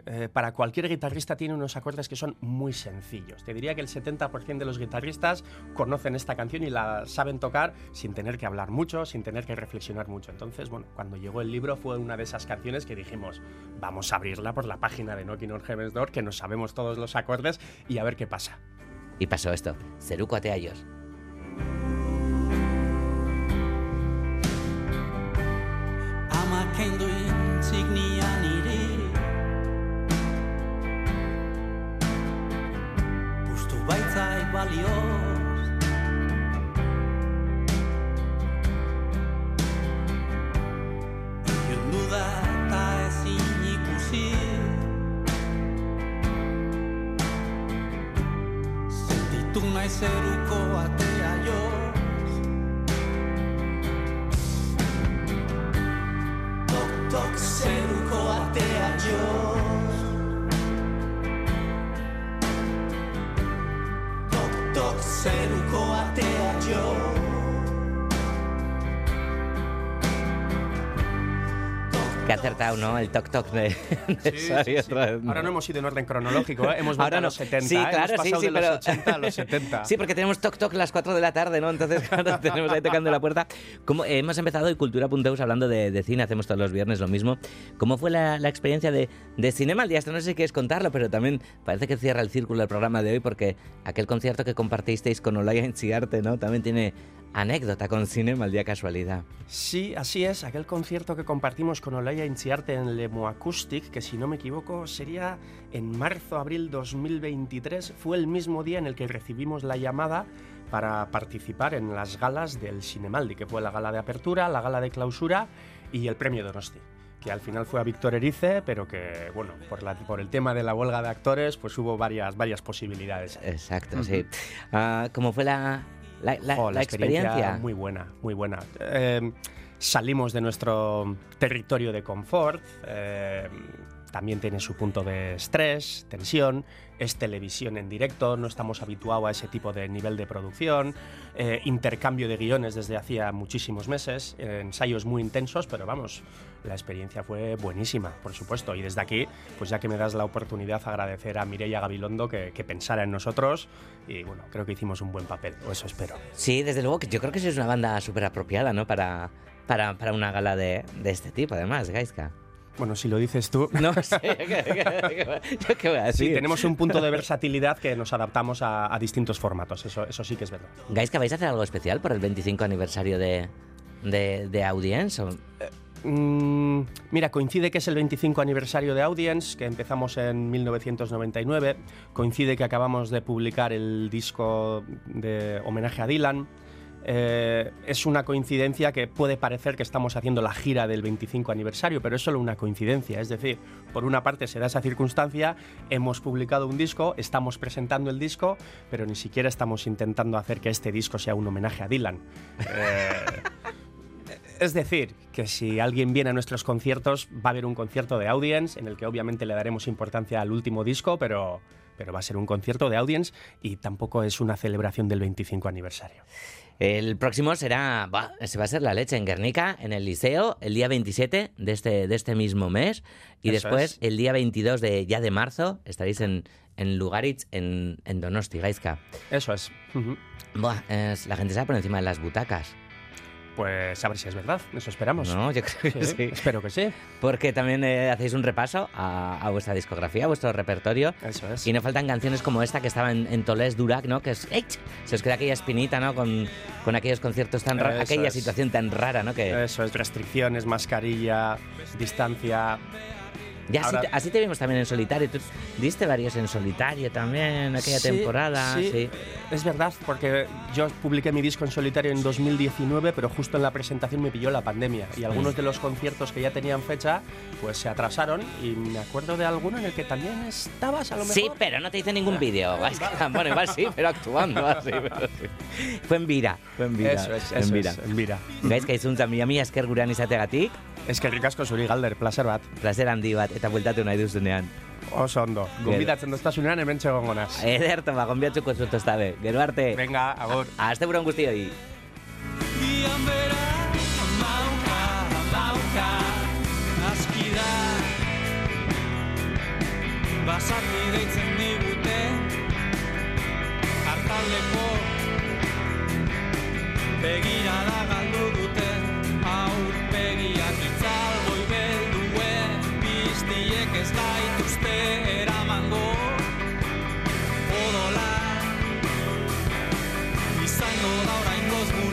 eh, para cualquier guitarrista tiene unos acordes que son muy sencillos. Te diría que el 70% de los guitarristas conocen esta canción y la saben tocar sin tener que hablar mucho, sin tener que reflexionar mucho. Entonces, bueno, cuando llegó el libro fue una de esas canciones que dijimos, vamos a abrirla por la página de Knocking on Heaven's Door, que nos sabemos todos los acordes y a ver qué pasa. y pasó esto Zeruko Ateaios kendu insignia nire Pustu baitzai balioz Ilundu da eta ezin ikusi. Sentitu nahi zeruko ate acertado, ¿no? El toc toc de, de Sí. Ahora no hemos ido en orden cronológico, ¿eh? hemos vuelto Ahora a no. los 70. Sí, ¿eh? claro, hemos sí, sí, de pero... los 80 a los 70. Sí, porque tenemos toc toc a las 4 de la tarde, ¿no? Entonces, claro, tenemos ahí tocando la puerta. ¿Cómo, eh, hemos empezado en Cultura.eus hablando de, de cine, hacemos todos los viernes lo mismo. ¿Cómo fue la, la experiencia de, de Cinema al día? Esto no sé si quieres contarlo, pero también parece que cierra el círculo del programa de hoy porque aquel concierto que compartisteis con Olaya Enchiarte, ¿no? También tiene anécdota con Cinema al día casualidad. Sí, así es. Aquel concierto que compartimos con Olaya Inciarte en Lemo Acoustic, que si no me equivoco sería en marzo-abril 2023, fue el mismo día en el que recibimos la llamada para participar en las galas del Cinemaldi, que fue la gala de apertura, la gala de clausura y el premio Donosti que al final fue a Víctor Erice, pero que, bueno, por, la, por el tema de la huelga de actores, pues hubo varias, varias posibilidades. Exacto, sí. Ah, ¿Cómo fue la, la, la- Jo, la experiencia? Muy buena, muy buena. Eh, salimos de nuestro territorio de confort. eh, también tiene su punto de estrés, tensión. Es televisión en directo, no estamos habituados a ese tipo de nivel de producción. eh, intercambio de guiones desde hacía muchísimos meses. ensayos muy intensos, pero vamos, la experiencia fue buenísima, por supuesto. Y desde aquí, pues ya que me das la oportunidad, agradecer a Mireia Gabilondo que, pensara en nosotros. Y bueno, creo que hicimos un buen papel, o eso espero. Sí, desde luego yo creo que es una banda súper apropiada, ¿no? Para, para, para una gala de, de este tipo, además, Gaiska. Bueno, si lo dices tú. No sé, ¿yo qué voy a decir? Sí, tenemos un punto de versatilidad que nos adaptamos a, a distintos formatos, eso, eso sí que es verdad. Gaiska, ¿vais a hacer algo especial por el 25 aniversario de, de, de Audience? o- Mm, mira, coincide que es el 25 aniversario de Audience, que empezamos en 1999. Coincide que acabamos de publicar el disco de homenaje a Dylan. Eh, es una coincidencia que puede parecer que estamos haciendo la gira del 25 aniversario, pero es solo una coincidencia. Es decir, por una parte se da esa circunstancia, hemos publicado un disco, estamos presentando el disco, pero ni siquiera estamos intentando hacer que este disco sea un homenaje a Dylan. Eh, es decir, que si alguien viene a nuestros conciertos, va a haber un concierto de audience, en el que obviamente le daremos importancia al último disco, pero, pero va a ser un concierto de audience y tampoco es una celebración del 25 aniversario. El próximo será, se va a ser la leche en Guernica, en el Liceo, el día 27 de este, de este mismo mes. Y Eso después, es. el día 22 de, ya de marzo, estaréis en, en Lugaritz, en, en Donosti, Gaiska. Eso es. Buah, es- la gente se va por encima de las butacas. Pues a ver si es verdad, eso esperamos. No, yo creo que sí. Espero que sí. Porque también eh, hacéis un repaso a, a vuestra discografía, a vuestro repertorio. Eso es. Y no faltan canciones como esta que estaba en, en Tolés Durac, ¿no? Que es. ¡Ey! Se os queda aquella espinita, ¿no? Con, con aquellos conciertos tan raros, aquella es. situación tan rara, ¿no? Que Eso es, restricciones, mascarilla, distancia. Así, Ahora- te, así te vimos también en solitario. Tú diste varios en solitario también, aquella Sí, temporada. sí, Sí. Es verdad, porque yo publiqué mi disco en solitario en 2019, pero justo en la presentación me pilló la pandemia y algunos de los conciertos que ya tenían fecha, pues se atrasaron y me acuerdo de alguno en el que también estabas a lo mejor. Sí, pero no te hice ningún vídeo. Gaiska. Bueno, igual sí, pero actuando así. pero sí. Fue en Vira, fue en Vira. Eso es, en eso Vira. es, en Vira. Gaizka izuntzan mila mi esker gurean izategatik. Eskerrik asko zuri galder, placer bat. Placer handi bat, eta bueltatu nahi duzunean. Oso ondo. Gonbidatzen doztasunean hemen txegongo naz. Ederto, ba, gonbiatzuko zut oztabe. Gero arte. Venga, agur. Aste buron guztioi. Ian bera amauka, amauka Aski da Basati deitzen digute Artaldeko Begirada ez gaituzte eramango. Odola Izango da orain gozgun